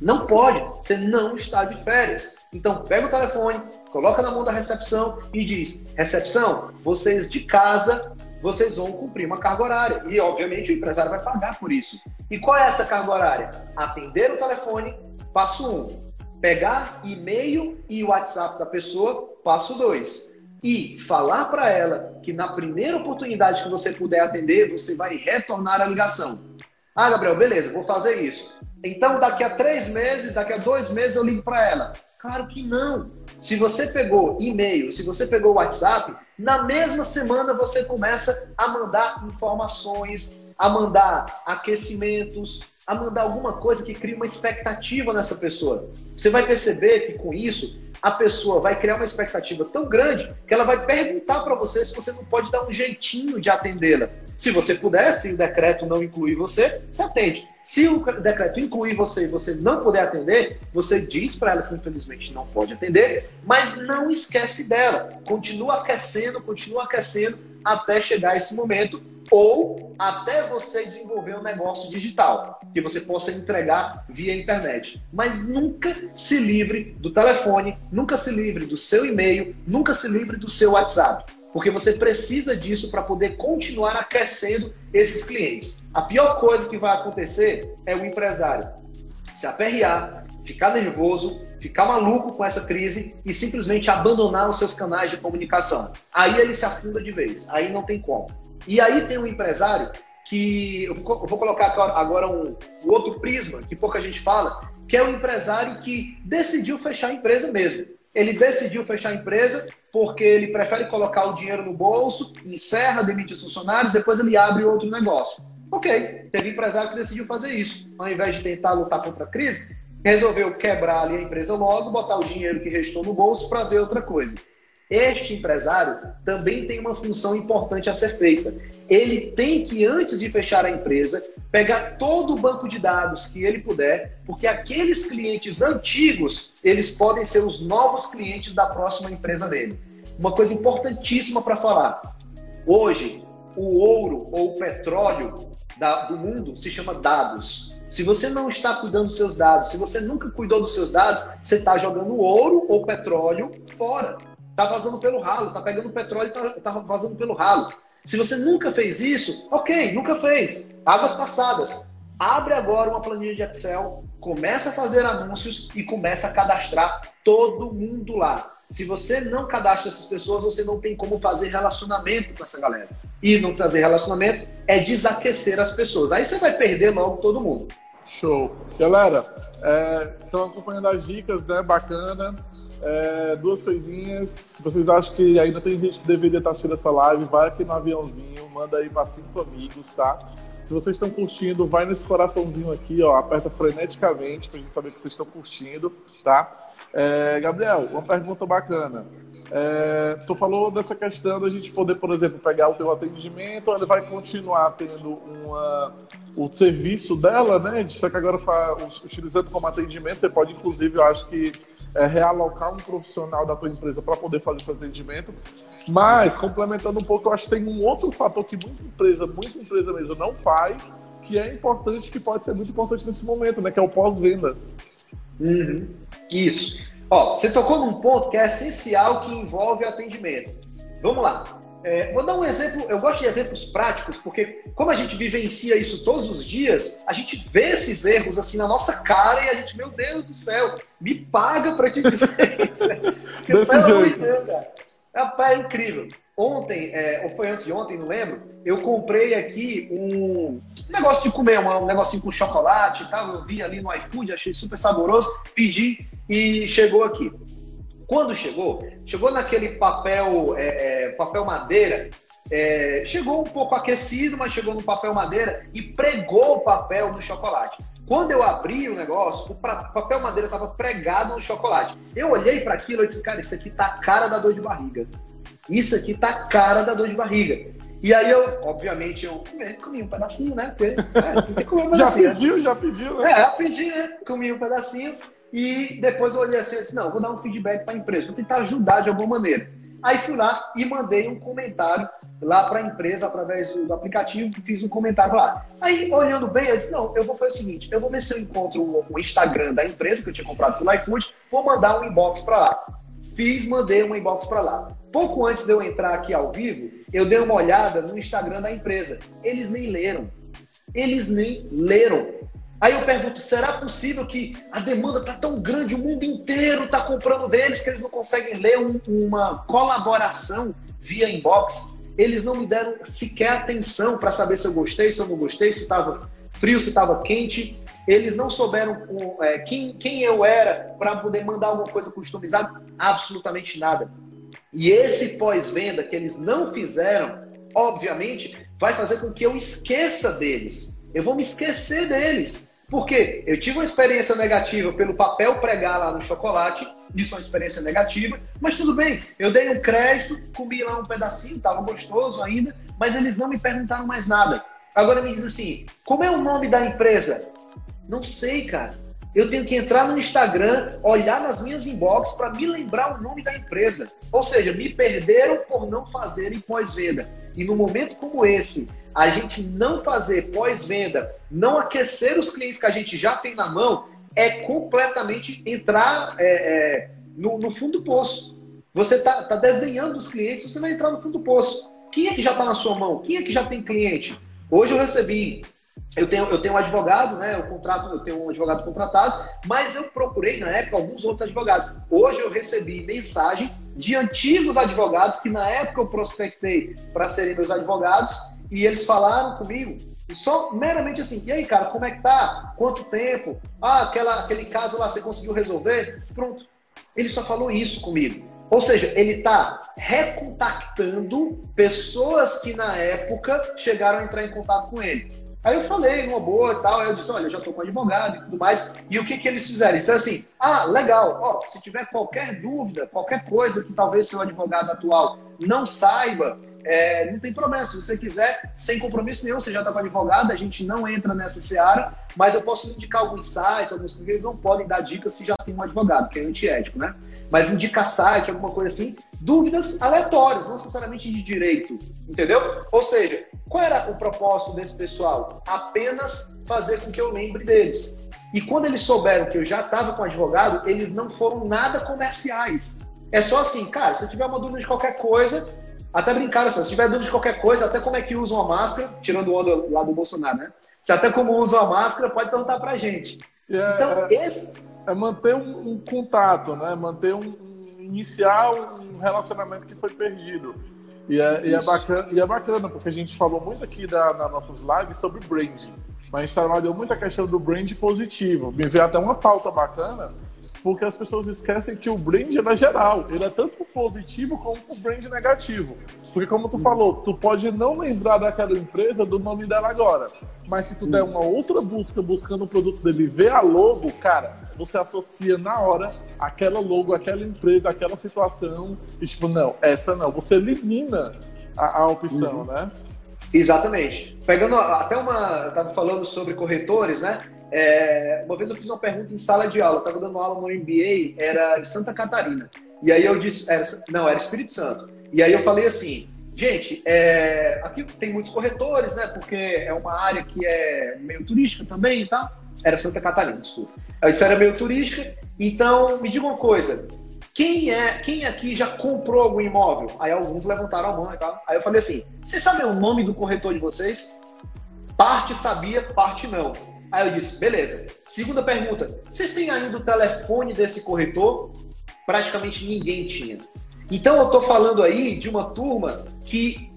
Não pode, você não está de férias. Então, pega o telefone, coloca na mão da recepção e diz: recepção, vocês de casa, vocês vão cumprir uma carga horária. E, obviamente, o empresário vai pagar por isso. E qual é essa carga horária? Atender o telefone, passo um. Pegar e-mail e WhatsApp da pessoa, passo dois e falar para ela que na primeira oportunidade que você puder atender, você vai retornar a ligação. Ah, Gabriel, beleza, vou fazer isso. Então, daqui a três meses, daqui a dois meses, eu ligo para ela. Claro que não. Se você pegou e-mail, se você pegou WhatsApp, na mesma semana você começa a mandar informações, a mandar aquecimentos, a mandar alguma coisa que crie uma expectativa nessa pessoa. Você vai perceber que com isso a pessoa vai criar uma expectativa tão grande que ela vai perguntar para você se você não pode dar um jeitinho de atendê-la. Se você puder, se o decreto não incluir você, você atende. Se o decreto incluir você e você não puder atender, você diz para ela que infelizmente não pode atender, mas não esquece dela. Continua aquecendo, continua aquecendo até chegar esse momento ou até você desenvolver um negócio digital que você possa entregar via internet. Mas nunca se livre do telefone, nunca se livre do seu e-mail, nunca se livre do seu WhatsApp, porque você precisa disso para poder continuar aquecendo esses clientes. A pior coisa que vai acontecer é o empresário se aperrear, ficar nervoso, ficar maluco com essa crise e simplesmente abandonar os seus canais de comunicação. Aí ele se afunda de vez, aí não tem como. E aí tem um empresário que eu vou colocar agora um, um outro prisma que pouca gente fala, que é o um empresário que decidiu fechar a empresa mesmo. Ele decidiu fechar a empresa porque ele prefere colocar o dinheiro no bolso, encerra, demite os funcionários, depois ele abre outro negócio. Ok, teve empresário que decidiu fazer isso. Ao invés de tentar lutar contra a crise, resolveu quebrar ali a empresa logo, botar o dinheiro que restou no bolso para ver outra coisa. Este empresário também tem uma função importante a ser feita. Ele tem que, antes de fechar a empresa, pegar todo o banco de dados que ele puder, porque aqueles clientes antigos, eles podem ser os novos clientes da próxima empresa dele. Uma coisa importantíssima para falar. Hoje, o ouro ou o petróleo da, do mundo se chama dados. Se você não está cuidando dos seus dados, se você nunca cuidou dos seus dados, você está jogando ouro ou petróleo fora. Está vazando pelo ralo, está pegando petróleo e está tá vazando pelo ralo. Se você nunca fez isso, ok, nunca fez. Águas passadas. Abre agora uma planilha de Excel, começa a fazer anúncios e começa a cadastrar todo mundo lá. Se você não cadastra essas pessoas, você não tem como fazer relacionamento com essa galera. E não fazer relacionamento é desaquecer as pessoas. Aí você vai perder logo todo mundo. Show. Galera, é, estão acompanhando as dicas, né? Bacana. É, duas coisinhas. Se vocês acham que ainda tem gente que deveria estar assistindo essa live, vai aqui no aviãozinho, manda aí para cinco amigos, tá? Se vocês estão curtindo, vai nesse coraçãozinho aqui, ó, aperta freneticamente pra gente saber que vocês estão curtindo, tá? É, Gabriel, uma pergunta bacana. É, tu falou dessa questão da gente poder, por exemplo, pegar o teu atendimento, ele vai continuar tendo uma, o serviço dela, né? Só que agora utilizando como atendimento, você pode, inclusive, eu acho que é, realocar um profissional da tua empresa para poder fazer esse atendimento. Mas, complementando um pouco, eu acho que tem um outro fator que muita empresa, muita empresa mesmo não faz, que é importante, que pode ser muito importante nesse momento, né? Que é o pós-venda. Uhum. Isso. Ó, você tocou num ponto que é essencial que envolve o atendimento. Vamos lá. É, vou dar um exemplo, eu gosto de exemplos práticos, porque como a gente vivencia isso todos os dias, a gente vê esses erros assim na nossa cara e a gente, meu Deus do céu, me paga para te dizer isso. *laughs* Desse pelo jeito. Deus, cara. Rapaz, é incrível. Ontem, é, ou foi antes de ontem, não lembro, eu comprei aqui um negócio de comer, um, negocinho com chocolate e tal. Eu vi ali no iFood, achei super saboroso, pedi e chegou aqui. Quando chegou, chegou naquele papel, é, é, papel madeira, é, chegou um pouco aquecido, mas chegou no papel madeira e pregou o papel no chocolate. Quando eu abri o negócio, o papel madeira estava pregado no chocolate. Eu olhei para aquilo e disse, cara, isso aqui tá a cara da dor de barriga. Isso aqui tá a cara da dor de barriga. E aí eu, obviamente, eu comi, um pedacinho, né? Porque é, um *laughs* pedacinho. já pediu, já pediu, né? É, eu pedi, né? Comi um pedacinho. E depois eu olhei assim e disse, não, vou dar um feedback para a empresa, vou tentar ajudar de alguma maneira. Aí fui lá e mandei um comentário lá para a empresa através do, aplicativo, fiz um comentário lá. Aí, olhando bem, eu disse: não, eu vou fazer o seguinte: eu vou ver se eu encontro o, o Instagram da empresa que eu tinha comprado pelo iFood, vou mandar um inbox para lá. Fiz, mandei um inbox para lá. Pouco antes de eu entrar aqui ao vivo, eu dei uma olhada no Instagram da empresa. Eles nem leram. Eles nem leram. Aí eu pergunto, será possível que a demanda está tão grande, o mundo inteiro está comprando deles, que eles não conseguem ler um, uma colaboração via inbox? Eles não me deram sequer atenção para saber se eu gostei, se eu não gostei, se estava frio, se estava quente. Eles não souberam é, quem, quem eu era para poder mandar alguma coisa customizada, absolutamente nada. E esse pós-venda que eles não fizeram, obviamente, vai fazer com que eu esqueça deles. Eu vou me esquecer deles. Porque eu tive uma experiência negativa pelo papel pregar lá no chocolate, isso é uma experiência negativa, mas tudo bem, eu dei um crédito, comi lá um pedacinho, estava gostoso ainda, mas eles não me perguntaram mais nada. Agora me diz assim, como é o nome da empresa? Não sei, cara. Eu tenho que entrar no Instagram, olhar nas minhas inbox para me lembrar o nome da empresa. Ou seja, me perderam por não fazerem pós-venda. E no momento como esse, a gente não fazer pós-venda, não aquecer os clientes que a gente já tem na mão, é completamente entrar é, é, no, no, fundo do poço. Você está tá desdenhando os clientes, você vai entrar no fundo do poço. Quem é que já está na sua mão? Quem é que já tem cliente? Hoje eu recebi, eu tenho, eu tenho um advogado, né? Eu contrato, eu tenho um advogado contratado, mas eu procurei na época alguns outros advogados. Hoje eu recebi mensagem de antigos advogados que na época eu prospectei para serem meus advogados e eles falaram comigo, só meramente assim, e aí, cara, como é que tá? Quanto tempo? Ah, aquela, aquele caso lá você conseguiu resolver? Pronto. Ele só falou isso comigo. Ou seja, ele está recontactando pessoas que na época chegaram a entrar em contato com ele. Aí eu falei, uma boa e tal. Aí eu disse, olha, eu já estou com advogado e tudo mais. E o que, que eles fizeram? Eles disseram assim, ah, legal, ó, se tiver qualquer dúvida, qualquer coisa que talvez seu advogado atual não saiba, é, não tem problema. Se você quiser, sem compromisso nenhum, você já está com advogado, a gente não entra nessa seara, mas eu posso indicar alguns sites, alguns que eles não podem dar dicas se já tem um advogado, que é antiético, né? Mas indica site, alguma coisa assim, dúvidas aleatórias, não necessariamente de direito, entendeu? Ou seja, qual era o propósito desse pessoal? Apenas fazer com que eu lembre deles. E quando eles souberam que eu já estava com advogado, eles não foram nada comerciais. É só assim, cara, se tiver uma dúvida de qualquer coisa, até brincaram se tiver dúvida de qualquer coisa, até como é que usa uma máscara, tirando o onda lá do Bolsonaro, né? Se até como usa uma máscara, pode perguntar pra gente. É, então, é, esse... é manter um, um, contato, né? Manter um, um iniciar um relacionamento que foi perdido. E é, e é, bacana, e é bacana, porque a gente falou muito aqui da, nas nossas lives sobre branding. Mas a gente trabalhou muito a questão do brand positivo. Me veio até uma pauta bacana porque as pessoas esquecem que o brand é geral. Ele é tanto positivo como o brand negativo. Porque como tu falou, tu pode não lembrar daquela empresa do nome dela agora. Mas se tu der uma outra busca buscando o produto dele ver a logo, cara, você associa na hora aquela logo, aquela empresa, aquela situação. E tipo, não, essa não. Você elimina a, a opção, uhum. né? Exatamente. Pegando até uma. Eu estava falando sobre corretores, né? É, uma vez eu fiz uma pergunta em sala de aula, eu estava dando aula no MBA, era em Santa Catarina. E aí eu disse, era, não, era Espírito Santo. E aí eu falei assim, gente, é, aqui tem muitos corretores, né? Porque é uma área que é meio turística também, tá? Era Santa Catarina, desculpa. Eu disse, era meio turística. Então, me diga uma coisa, quem é, quem aqui já comprou algum imóvel? Aí alguns levantaram a mão e tal. Aí eu falei assim: vocês sabem o nome do corretor de vocês? Parte sabia, parte não. Aí eu disse: beleza. Segunda pergunta: vocês têm ainda o telefone desse corretor? Praticamente ninguém tinha. Então eu estou falando aí de uma turma que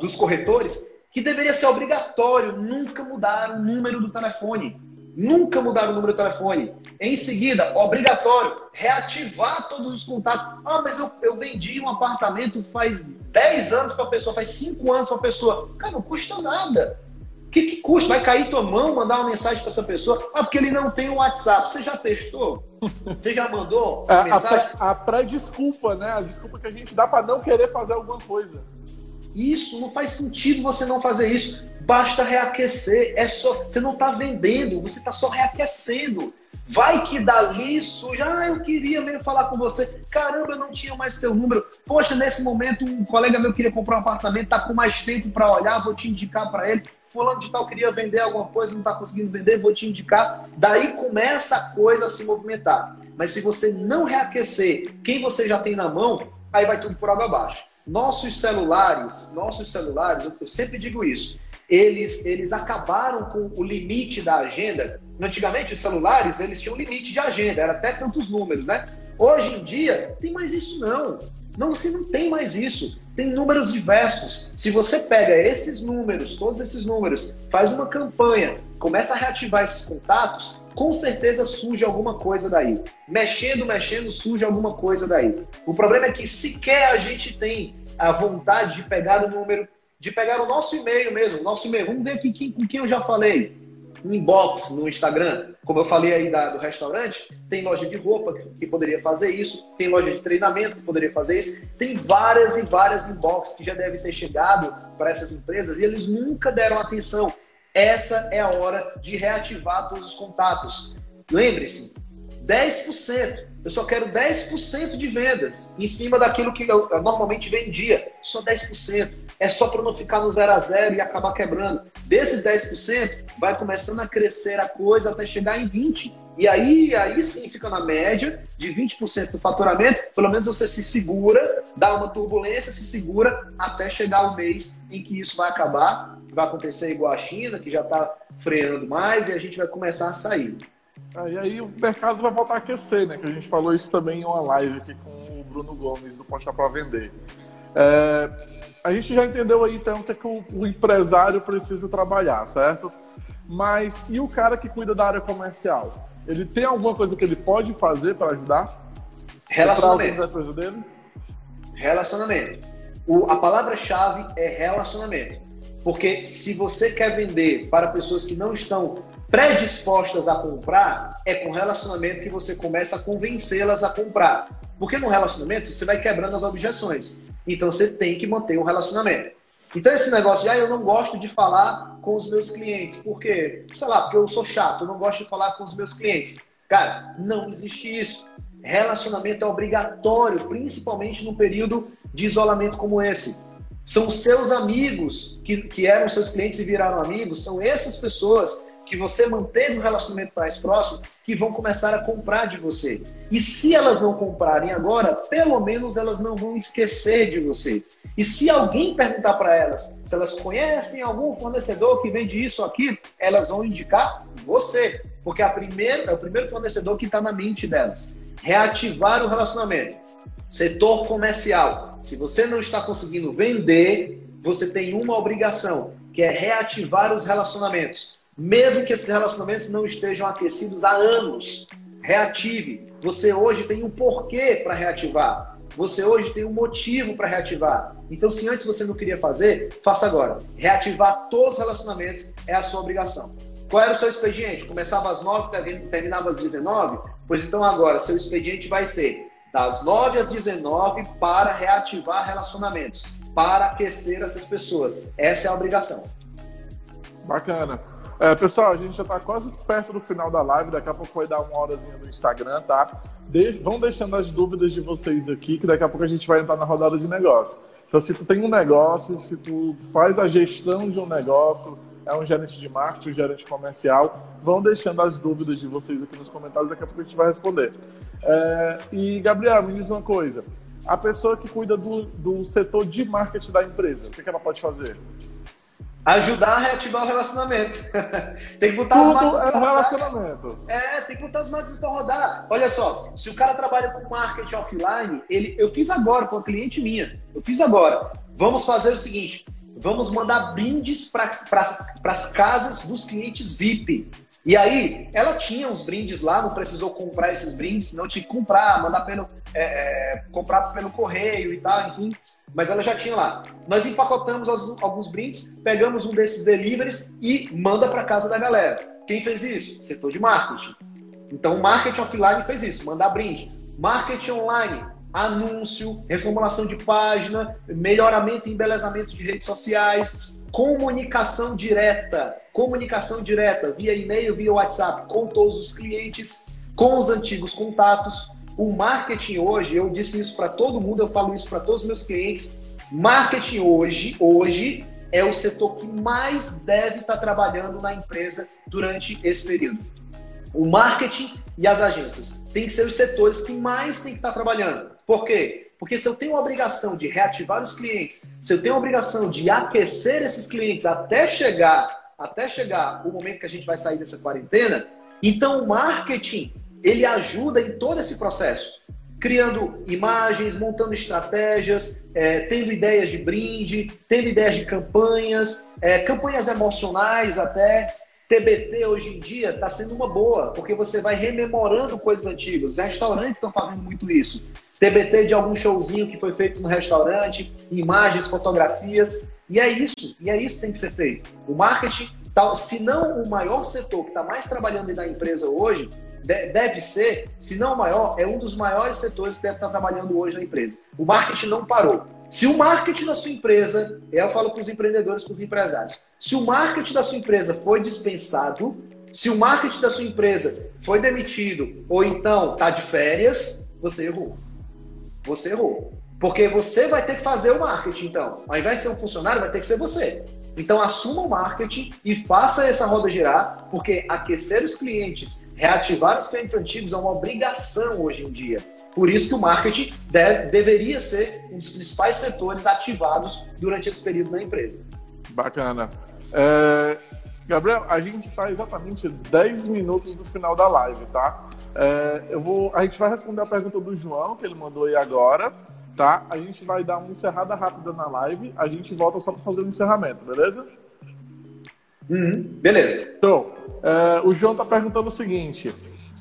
dos corretores que deveria ser obrigatório nunca mudar o número do telefone. Nunca mudar o número do telefone. Em seguida, obrigatório, reativar todos os contatos. Ah, mas eu, eu vendi um apartamento faz 10 anos para a pessoa, faz 5 anos para a pessoa. Cara, não custa nada. O que, que custa? Vai cair tua mão, mandar uma mensagem para essa pessoa? Ah, porque ele não tem o um WhatsApp. Você já testou? Você já mandou *laughs* a, mensagem? A pré-desculpa, né? A desculpa que a gente dá para não querer fazer alguma coisa. Isso, não faz sentido você não fazer isso. Basta reaquecer. É só, você não está vendendo, você está só reaquecendo. Vai que dali surge, ah, eu queria mesmo falar com você. Caramba, eu não tinha mais teu número. Poxa, nesse momento um colega meu queria comprar um apartamento, tá com mais tempo para olhar, vou te indicar para ele. Fulano de tal queria vender alguma coisa, não está conseguindo vender, vou te indicar. Daí começa a coisa a se movimentar. Mas se você não reaquecer quem você já tem na mão, aí vai tudo por água abaixo. Nossos celulares, nossos celulares, eu sempre digo isso, eles, eles acabaram com o limite da agenda. Antigamente, os celulares, eles tinham limite de agenda, era até tantos números, né? Hoje em dia, tem mais isso não. Não, você não tem mais isso. Tem números diversos. Se você pega esses números, todos esses números, faz uma campanha, começa a reativar esses contatos, com certeza surge alguma coisa daí. Mexendo, mexendo, surge alguma coisa daí. O problema é que sequer a gente tem a vontade de pegar o número, de pegar o nosso e-mail mesmo, nosso e-mail. Vamos ver quem, com quem eu já falei. Inbox no Instagram, como eu falei aí da, do restaurante, tem loja de roupa que, que, poderia fazer isso, tem loja de treinamento que poderia fazer isso, tem várias e várias inbox que já devem ter chegado para essas empresas e eles nunca deram atenção. Essa é a hora de reativar todos os contatos. Lembre-se, 10%. Eu só quero 10% de vendas em cima daquilo que eu, normalmente vendia. Só 10%. É só para não ficar no zero a zero e acabar quebrando. Desses 10%, vai começando a crescer a coisa até chegar em 20%. E aí, aí sim fica na média de 20% do faturamento. Pelo menos você se segura, dá uma turbulência, se segura até chegar o mês em que isso vai acabar. Vai acontecer igual a China, que já está freando mais, e a gente vai começar a sair. Aí, aí o mercado vai voltar a aquecer, né? Que a gente falou isso também em uma live aqui com o Bruno Gomes do Postar para Vender. É, a gente já entendeu aí então o que, é que o, o, empresário precisa trabalhar, certo? Mas e o cara que cuida da área comercial? Ele tem alguma coisa que ele pode fazer para ajudar? Relacionamento. Dele? Relacionamento. O, a palavra-chave é relacionamento. Porque se você quer vender para pessoas que não estão predispostas a comprar, é com relacionamento que você começa a convencê-las a comprar. Porque no relacionamento você vai quebrando as objeções. Então você tem que manter o relacionamento. Então esse negócio de ah, eu não gosto de falar com os meus clientes. Por quê? Sei lá, porque eu sou chato, eu não gosto de falar com os meus clientes. Cara, não existe isso. Relacionamento é obrigatório, principalmente num período de isolamento como esse. São seus amigos que, que eram seus clientes e viraram amigos, são essas pessoas que você manteve um relacionamento mais próximo, que vão começar a comprar de você. E se elas não comprarem agora, pelo menos elas não vão esquecer de você. E se alguém perguntar para elas se elas conhecem algum fornecedor que vende isso ou aquilo, elas vão indicar você. Porque primeira, é o primeiro fornecedor que está na mente delas. Reativar o relacionamento. Setor comercial. Se você não está conseguindo vender, você tem uma obrigação, que é reativar os relacionamentos mesmo que esses relacionamentos não estejam aquecidos há anos. reative. Você hoje tem um porquê para reativar. Você hoje tem um motivo para reativar. Então, se antes você não queria fazer, faça agora. Reativar todos os relacionamentos é a sua obrigação. Qual era o seu expediente? Começava às 9, terminava às 19? Pois então agora, seu expediente vai ser das 9 às 19 para reativar relacionamentos, para aquecer essas pessoas. Essa é a obrigação. Bacana. É, pessoal, a gente já está quase perto do final da live, daqui a pouco vai dar uma horazinha no Instagram, tá? De... Vão deixando as dúvidas de vocês aqui, que daqui a pouco a gente vai entrar na rodada de negócio. Então, se tu tem um negócio, se tu faz a gestão de um negócio, é um gerente de marketing, um gerente comercial, vão deixando as dúvidas de vocês aqui nos comentários, daqui a pouco a gente vai responder. É... E, Gabriel, me diz uma coisa. A pessoa que cuida do, do setor de marketing da empresa, o que, que ela pode fazer? Ajudar a reativar o relacionamento. *laughs* tem que botar Tudo as marcas é relacionamento. É, tem que botar as marcas para rodar. Olha só, se o cara trabalha com marketing offline, ele, eu fiz agora com uma cliente minha. Eu fiz agora. Vamos fazer o seguinte: vamos mandar brindes para as casas dos clientes VIP. E aí, ela tinha uns brindes lá, não precisou comprar esses brindes, não tinha que comprar, mandar pelo, é, é, comprar pelo correio e tal, enfim mas ela já tinha lá. Nós empacotamos alguns brindes, pegamos um desses deliveries e manda para casa da galera. Quem fez isso? Setor de marketing. Então, marketing offline fez isso, mandar brinde. Marketing online, anúncio, reformulação de página, melhoramento e embelezamento de redes sociais, comunicação direta, comunicação direta via e-mail, via WhatsApp com todos os clientes, com os antigos contatos, o marketing hoje, eu disse isso para todo mundo, eu falo isso para todos os meus clientes. Marketing hoje, hoje é o setor que mais deve estar tá trabalhando na empresa durante esse período. O marketing e as agências têm que ser os setores que mais têm que estar tá trabalhando. Por quê? Porque se eu tenho a obrigação de reativar os clientes, se eu tenho a obrigação de aquecer esses clientes até chegar, até chegar o momento que a gente vai sair dessa quarentena, então o marketing ele ajuda em todo esse processo, criando imagens, montando estratégias, é, tendo ideias de brinde, tendo ideias de campanhas, é, campanhas emocionais até. TBT hoje em dia está sendo uma boa, porque você vai rememorando coisas antigas. Os restaurantes estão fazendo muito isso. TBT de algum showzinho que foi feito no restaurante, imagens, fotografias. E é isso, e é isso que tem que ser feito. O marketing, tá, se não o maior setor que está mais trabalhando na empresa hoje, deve ser, se não o maior, é um dos maiores setores que deve estar trabalhando hoje na empresa. O marketing não parou. Se o marketing da sua empresa, eu falo para os empreendedores, para os empresários, se o marketing da sua empresa foi dispensado, se o marketing da sua empresa foi demitido ou então está de férias, você errou. Você errou. Porque você vai ter que fazer o marketing, então. Ao invés de ser um funcionário, vai ter que ser você. Então, assuma o marketing e faça essa roda girar, porque aquecer os clientes, reativar os clientes antigos é uma obrigação hoje em dia. Por isso que o marketing deve, deveria ser um dos principais setores ativados durante esse período na empresa. Bacana. É... Gabriel, a gente está exatamente 10 minutos do final da live, tá? É, eu vou, a gente vai responder a pergunta do João, que ele mandou aí agora tá? A gente vai dar uma encerrada rápida na live, a gente volta só para fazer o um encerramento, beleza? Uhum, beleza. Então, é, o João tá perguntando o seguinte.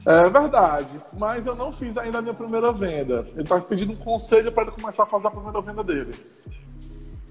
É verdade, mas eu não fiz ainda a minha primeira venda. Ele tá pedindo um conselho para ele começar a fazer a primeira venda dele.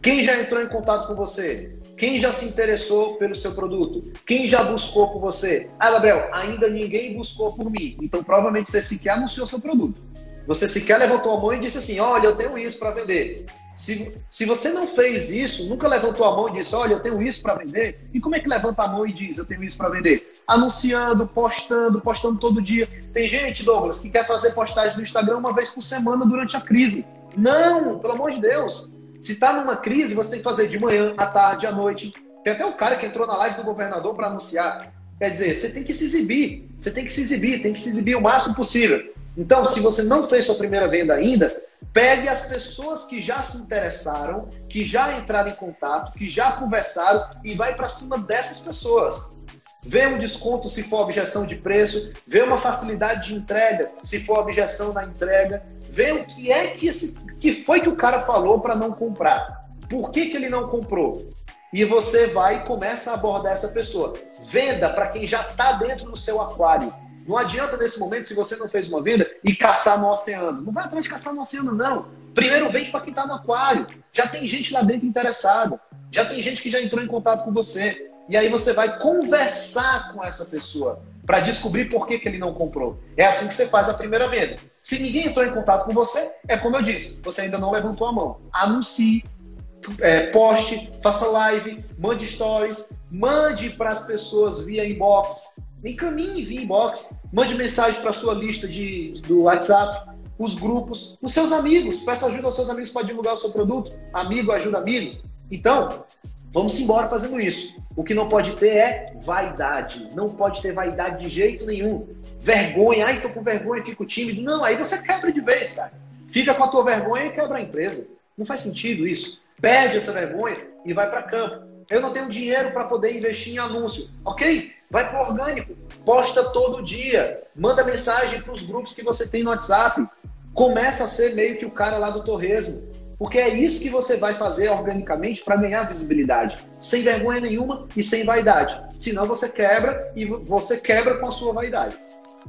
Quem já entrou em contato com você? Quem já se interessou pelo seu produto? Quem já buscou por você? Ah, Gabriel, ainda ninguém buscou por mim. Então provavelmente você sequer anunciou seu produto. Você sequer levantou a mão e disse assim: Olha, eu tenho isso para vender. Se, se você não fez isso, nunca levantou a mão e disse: Olha, eu tenho isso para vender. E como é que levanta a mão e diz: Eu tenho isso para vender? Anunciando, postando, postando todo dia. Tem gente, Douglas, que quer fazer postagem no Instagram uma vez por semana durante a crise. Não, pelo amor de Deus. Se está numa crise, você tem que fazer de manhã, à tarde, à noite. Tem até o cara que entrou na live do governador para anunciar. Quer dizer, você tem que se exibir. Você tem que se exibir, tem que se exibir o máximo possível. Então, se você não fez sua primeira venda ainda, pegue as pessoas que já se interessaram, que já entraram em contato, que já conversaram e vai para cima dessas pessoas. Vê um desconto se for objeção de preço, vê uma facilidade de entrega se for objeção na entrega, vê o que é que, esse, que foi que o cara falou para não comprar. Por que, que ele não comprou? E você vai e começa a abordar essa pessoa. Venda para quem já está dentro do seu aquário. Não adianta nesse momento, se você não fez uma venda, e caçar no oceano. Não vai atrás de caçar no oceano, não. Primeiro vende para quem está no aquário. Já tem gente lá dentro interessada. Já tem gente que já entrou em contato com você. E aí você vai conversar com essa pessoa para descobrir por que, que ele não comprou. É assim que você faz a primeira venda. Se ninguém entrou em contato com você, é como eu disse, você ainda não levantou a mão. Anuncie, é, poste, faça live, mande stories, mande para as pessoas via inbox, encaminhe via inbox, mande mensagem para sua lista de, do WhatsApp, os grupos, os seus amigos, peça ajuda aos seus amigos para divulgar o seu produto, amigo ajuda amigo. Então, vamos embora fazendo isso. O que não pode ter é vaidade. Não pode ter vaidade de jeito nenhum. Vergonha, ai, tô com vergonha, fico tímido. Não, aí você quebra de vez, cara. Fica com a tua vergonha e quebra a empresa. Não faz sentido isso. Perde essa vergonha e vai para campo. Eu não tenho dinheiro para poder investir em anúncio. Ok? Vai para orgânico. Posta todo dia. Manda mensagem para os grupos que você tem no WhatsApp. Começa a ser meio que o cara lá do torresmo. Porque é isso que você vai fazer organicamente para ganhar visibilidade, sem vergonha nenhuma e sem vaidade. Senão você quebra e você quebra com a sua vaidade.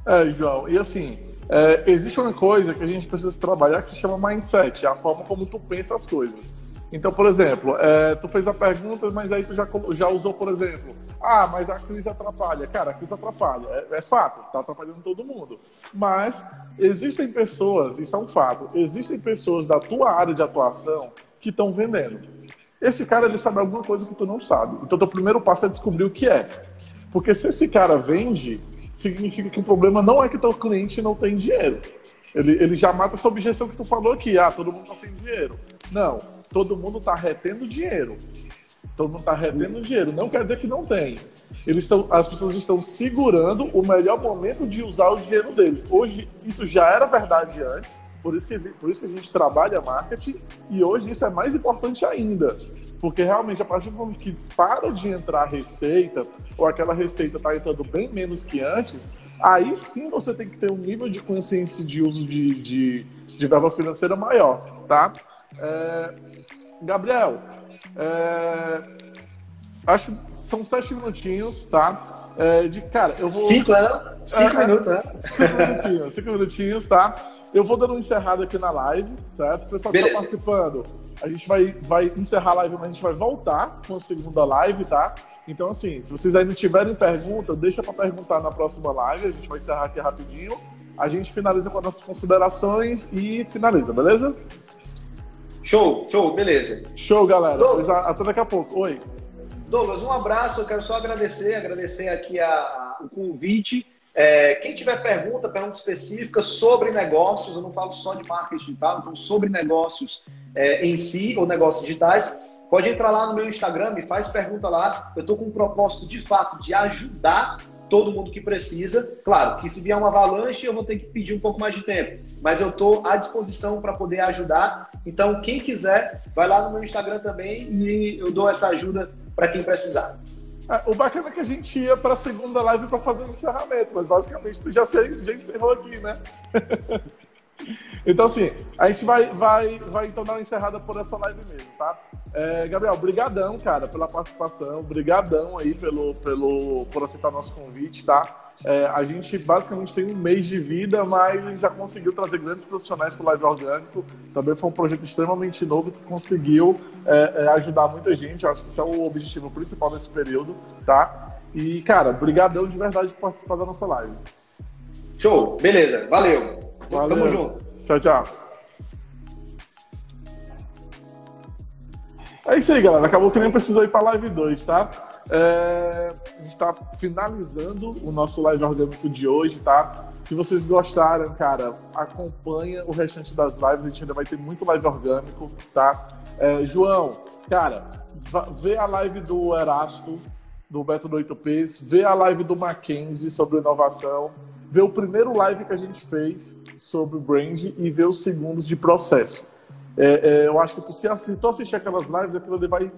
É, João, e assim, é, existe uma coisa que a gente precisa trabalhar que se chama mindset, é a forma como tu pensa as coisas. Então, por exemplo, é, tu fez a pergunta, mas aí tu já, já usou, por exemplo, ah, mas a crise atrapalha. Cara, a crise atrapalha, é, é fato, tá atrapalhando todo mundo. Mas existem pessoas, isso é um fato, existem pessoas da tua área de atuação que estão vendendo. Esse cara, ele sabe alguma coisa que tu não sabe. Então, teu primeiro passo é descobrir o que é. Porque se esse cara vende, significa que o problema não é que teu cliente não tem dinheiro. Ele, ele já mata essa objeção que tu falou aqui, ah, todo mundo tá sem dinheiro. Não, todo mundo está retendo dinheiro. Todo mundo está retendo dinheiro. Não quer dizer que não tem. Eles estão, as pessoas estão segurando o melhor momento de usar o dinheiro deles. Hoje, isso já era verdade antes, por isso que, por isso que a gente trabalha marketing, e hoje isso é mais importante ainda. Porque realmente, a partir do momento que para de entrar receita, ou aquela receita está entrando bem menos que antes, aí sim você tem que ter um nível de consciência de uso de, de, de verba financeira maior, tá? É, Gabriel, é, acho que são sete minutinhos, tá? É, de, cara, eu vou. Cinco, né? Cinco é, minutos, né? Cinco minutinhos, cinco minutinhos, tá? Eu vou dando um encerrado aqui na live, certo? O pessoal que está participando, a gente vai, vai encerrar a live, mas a gente vai voltar com a segunda live, tá? Então, assim, se vocês ainda tiverem pergunta, deixa para perguntar na próxima live. A gente vai encerrar aqui rapidinho. A gente finaliza com as nossas considerações e finaliza, beleza? Show, show, beleza. Show, galera. Douglas, Até daqui a pouco. Oi. Douglas, um abraço. Eu quero só agradecer, agradecer aqui a, a, o convite. É, quem tiver pergunta, pergunta específica sobre negócios, eu não falo só de marketing digital, então sobre negócios é, em si ou negócios digitais, pode entrar lá no meu Instagram, me faz pergunta lá. Eu estou com um propósito de fato de ajudar todo mundo que precisa. Claro que se vier uma avalanche, eu vou ter que pedir um pouco mais de tempo, mas eu estou à disposição para poder ajudar. Então, quem quiser, vai lá no meu Instagram também e eu dou essa ajuda para quem precisar. É, o bacana é que a gente ia para a segunda live para fazer o um encerramento, mas basicamente tu já, já encerrou aqui, né? *laughs* Então, assim, a gente vai, vai, vai então dar uma encerrada por essa live mesmo, tá? É, Gabriel, brigadão, cara, pela participação, brigadão aí pelo, pelo, por aceitar nosso convite, tá? É, a gente basicamente tem um mês de vida, mas já conseguiu trazer grandes profissionais para o Live Orgânico. Também foi um projeto extremamente novo que conseguiu é, é, ajudar muita gente. Acho que esse é o objetivo principal nesse período, tá? E, cara, brigadão de verdade por participar da nossa live. Show, beleza, valeu. Valeu. Tamo junto. Tchau, tchau. É isso aí, galera. Acabou que nem precisou ir para live 2, tá? É... A gente está finalizando o nosso live orgânico de hoje, tá? Se vocês gostaram, cara, acompanha o restante das lives. A gente ainda vai ter muito live orgânico, tá? É, João, cara, vê a live do Erasto, do Beto do 8Ps, vê a live do Mackenzie sobre inovação ver o primeiro live que a gente fez sobre brand e ver os segundos de processo. É, é, eu acho que tu, se, se tu assistir aquelas lives, aquilo ali vai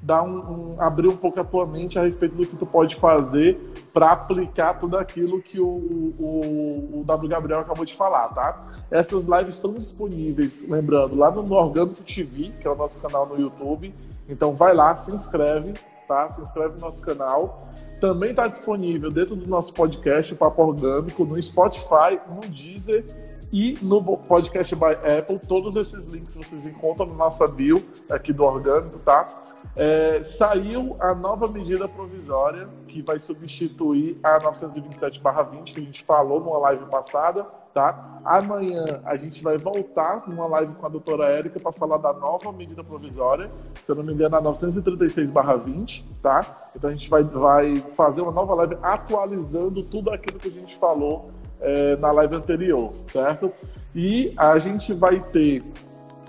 dar um, um, abrir um pouco a tua mente a respeito do que tu pode fazer para aplicar tudo aquilo que o, o, o, W. Gabriel acabou de falar, tá? Essas lives estão disponíveis, lembrando, lá no Orgânico TV, que é o nosso canal no YouTube. Então vai lá, se inscreve, tá? Se inscreve no nosso canal. Também está disponível dentro do nosso podcast, o Papo Orgânico, no Spotify, no Deezer e no podcast by Apple. Todos esses links vocês encontram na nossa bio aqui do Orgânico, tá? É, saiu a nova medida provisória que vai substituir a 927/20 que a gente falou numa live passada, tá? Amanhã a gente vai voltar numa live com a doutora Érica para falar da nova medida provisória, se eu não me engano, a 936/20, tá? Então a gente vai, vai fazer uma nova live atualizando tudo aquilo que a gente falou é, na live anterior, certo? E a gente vai ter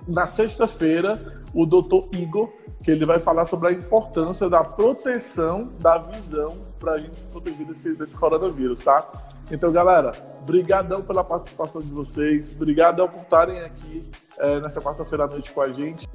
na sexta-feira o doutor Igor que ele vai falar sobre a importância da proteção da visão para a gente se proteger desse, desse coronavírus, tá? Então, galera, brigadão pela participação de vocês, brigadão por estarem aqui é, nessa quarta-feira à noite com a gente.